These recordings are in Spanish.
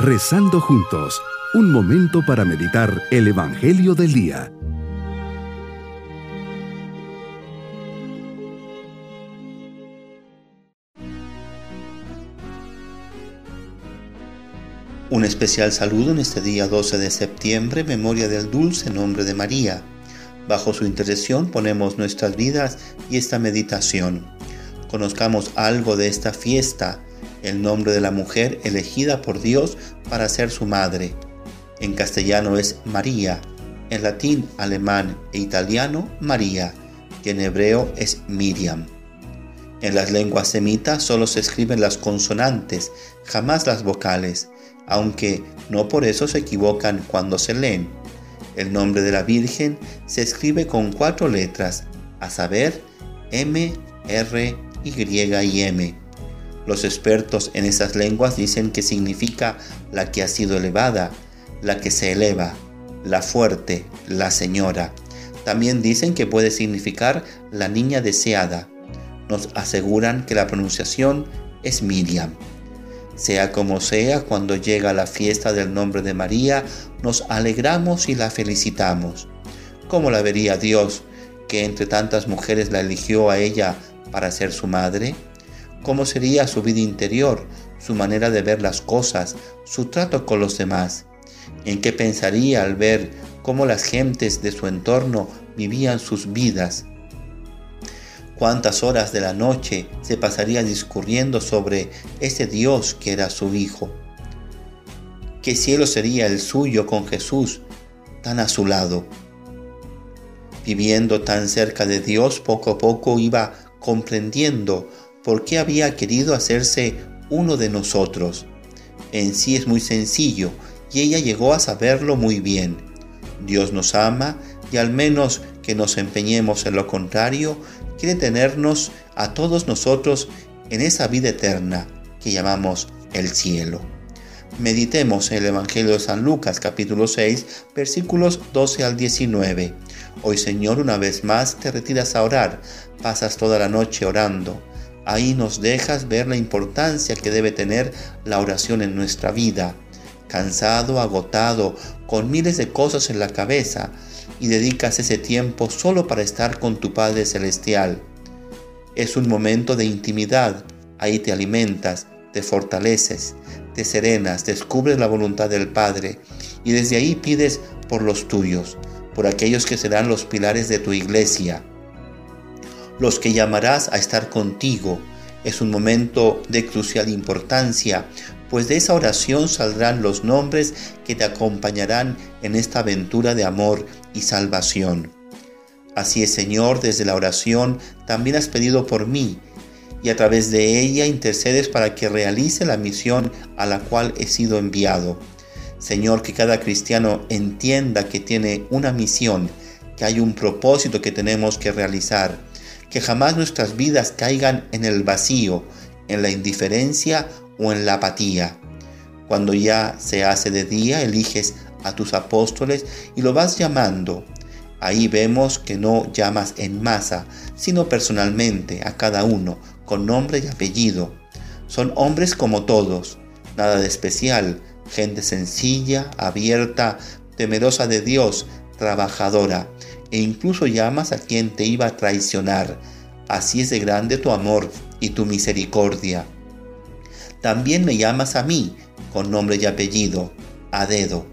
Rezando juntos, un momento para meditar el Evangelio del Día. Un especial saludo en este día 12 de septiembre, memoria del dulce nombre de María. Bajo su intercesión ponemos nuestras vidas y esta meditación. Conozcamos algo de esta fiesta el nombre de la mujer elegida por Dios para ser su madre. En castellano es María, en latín, alemán e italiano María, y en hebreo es Miriam. En las lenguas semitas solo se escriben las consonantes, jamás las vocales, aunque no por eso se equivocan cuando se leen. El nombre de la Virgen se escribe con cuatro letras, a saber, M, R, Y y M los expertos en esas lenguas dicen que significa la que ha sido elevada, la que se eleva, la fuerte, la señora. También dicen que puede significar la niña deseada. Nos aseguran que la pronunciación es Miriam. Sea como sea, cuando llega la fiesta del nombre de María, nos alegramos y la felicitamos. ¿Cómo la vería Dios, que entre tantas mujeres la eligió a ella para ser su madre? Cómo sería su vida interior, su manera de ver las cosas, su trato con los demás, en qué pensaría al ver cómo las gentes de su entorno vivían sus vidas, cuántas horas de la noche se pasaría discurriendo sobre ese Dios que era su Hijo. ¿Qué cielo sería el suyo con Jesús tan a su lado? Viviendo tan cerca de Dios, poco a poco iba comprendiendo por qué había querido hacerse uno de nosotros. En sí es muy sencillo y ella llegó a saberlo muy bien. Dios nos ama y al menos que nos empeñemos en lo contrario, quiere tenernos a todos nosotros en esa vida eterna que llamamos el cielo. Meditemos en el Evangelio de San Lucas capítulo 6 versículos 12 al 19. Hoy Señor una vez más te retiras a orar, pasas toda la noche orando Ahí nos dejas ver la importancia que debe tener la oración en nuestra vida. Cansado, agotado, con miles de cosas en la cabeza, y dedicas ese tiempo solo para estar con tu Padre Celestial. Es un momento de intimidad, ahí te alimentas, te fortaleces, te serenas, descubres la voluntad del Padre y desde ahí pides por los tuyos, por aquellos que serán los pilares de tu iglesia los que llamarás a estar contigo. Es un momento de crucial importancia, pues de esa oración saldrán los nombres que te acompañarán en esta aventura de amor y salvación. Así es, Señor, desde la oración también has pedido por mí, y a través de ella intercedes para que realice la misión a la cual he sido enviado. Señor, que cada cristiano entienda que tiene una misión, que hay un propósito que tenemos que realizar que jamás nuestras vidas caigan en el vacío, en la indiferencia o en la apatía. Cuando ya se hace de día, eliges a tus apóstoles y lo vas llamando. Ahí vemos que no llamas en masa, sino personalmente a cada uno, con nombre y apellido. Son hombres como todos, nada de especial, gente sencilla, abierta, temerosa de Dios, trabajadora, e incluso llamas a quien te iba a traicionar. Así es de grande tu amor y tu misericordia. También me llamas a mí, con nombre y apellido, a dedo.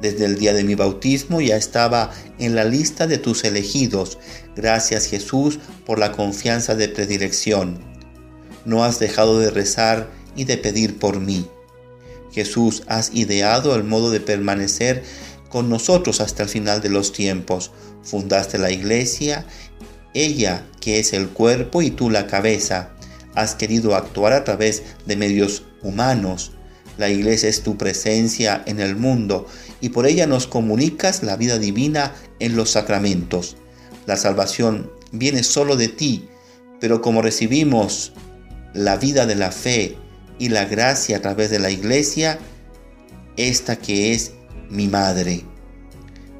Desde el día de mi bautismo ya estaba en la lista de tus elegidos. Gracias Jesús por la confianza de predilección. No has dejado de rezar y de pedir por mí. Jesús, has ideado el modo de permanecer con nosotros hasta el final de los tiempos. Fundaste la iglesia, ella que es el cuerpo y tú la cabeza. Has querido actuar a través de medios humanos. La iglesia es tu presencia en el mundo y por ella nos comunicas la vida divina en los sacramentos. La salvación viene solo de ti, pero como recibimos la vida de la fe y la gracia a través de la iglesia, esta que es mi madre.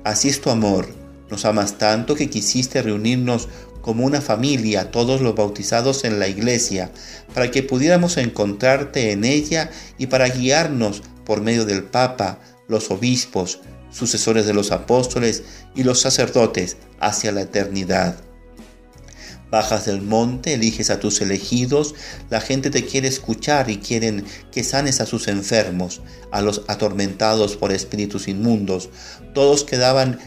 Así es tu amor, nos amas tanto que quisiste reunirnos como una familia, todos los bautizados en la iglesia, para que pudiéramos encontrarte en ella y para guiarnos por medio del Papa, los obispos, sucesores de los apóstoles y los sacerdotes hacia la eternidad. Bajas del monte, eliges a tus elegidos, la gente te quiere escuchar y quieren que sanes a sus enfermos, a los atormentados por espíritus inmundos. Todos quedaban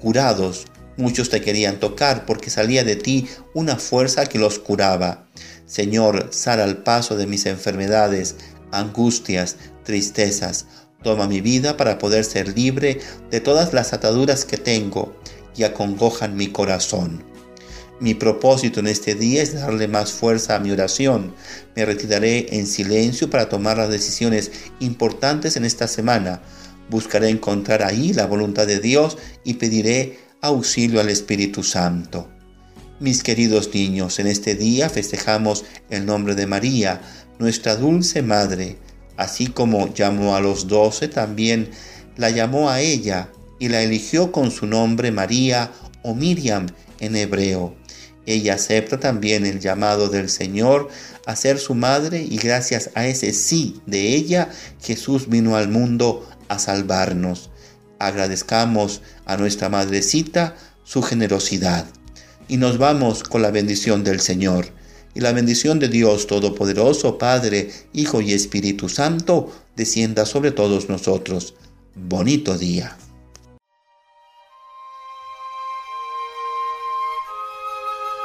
curados, muchos te querían tocar porque salía de ti una fuerza que los curaba. Señor, sal al paso de mis enfermedades, angustias, tristezas. Toma mi vida para poder ser libre de todas las ataduras que tengo y acongojan mi corazón. Mi propósito en este día es darle más fuerza a mi oración. Me retiraré en silencio para tomar las decisiones importantes en esta semana. Buscaré encontrar ahí la voluntad de Dios y pediré auxilio al Espíritu Santo. Mis queridos niños, en este día festejamos el nombre de María, nuestra dulce Madre. Así como llamó a los doce, también la llamó a ella y la eligió con su nombre María o Miriam en hebreo. Ella acepta también el llamado del Señor a ser su madre y gracias a ese sí de ella Jesús vino al mundo a salvarnos. Agradezcamos a nuestra madrecita su generosidad. Y nos vamos con la bendición del Señor. Y la bendición de Dios Todopoderoso, Padre, Hijo y Espíritu Santo, descienda sobre todos nosotros. Bonito día.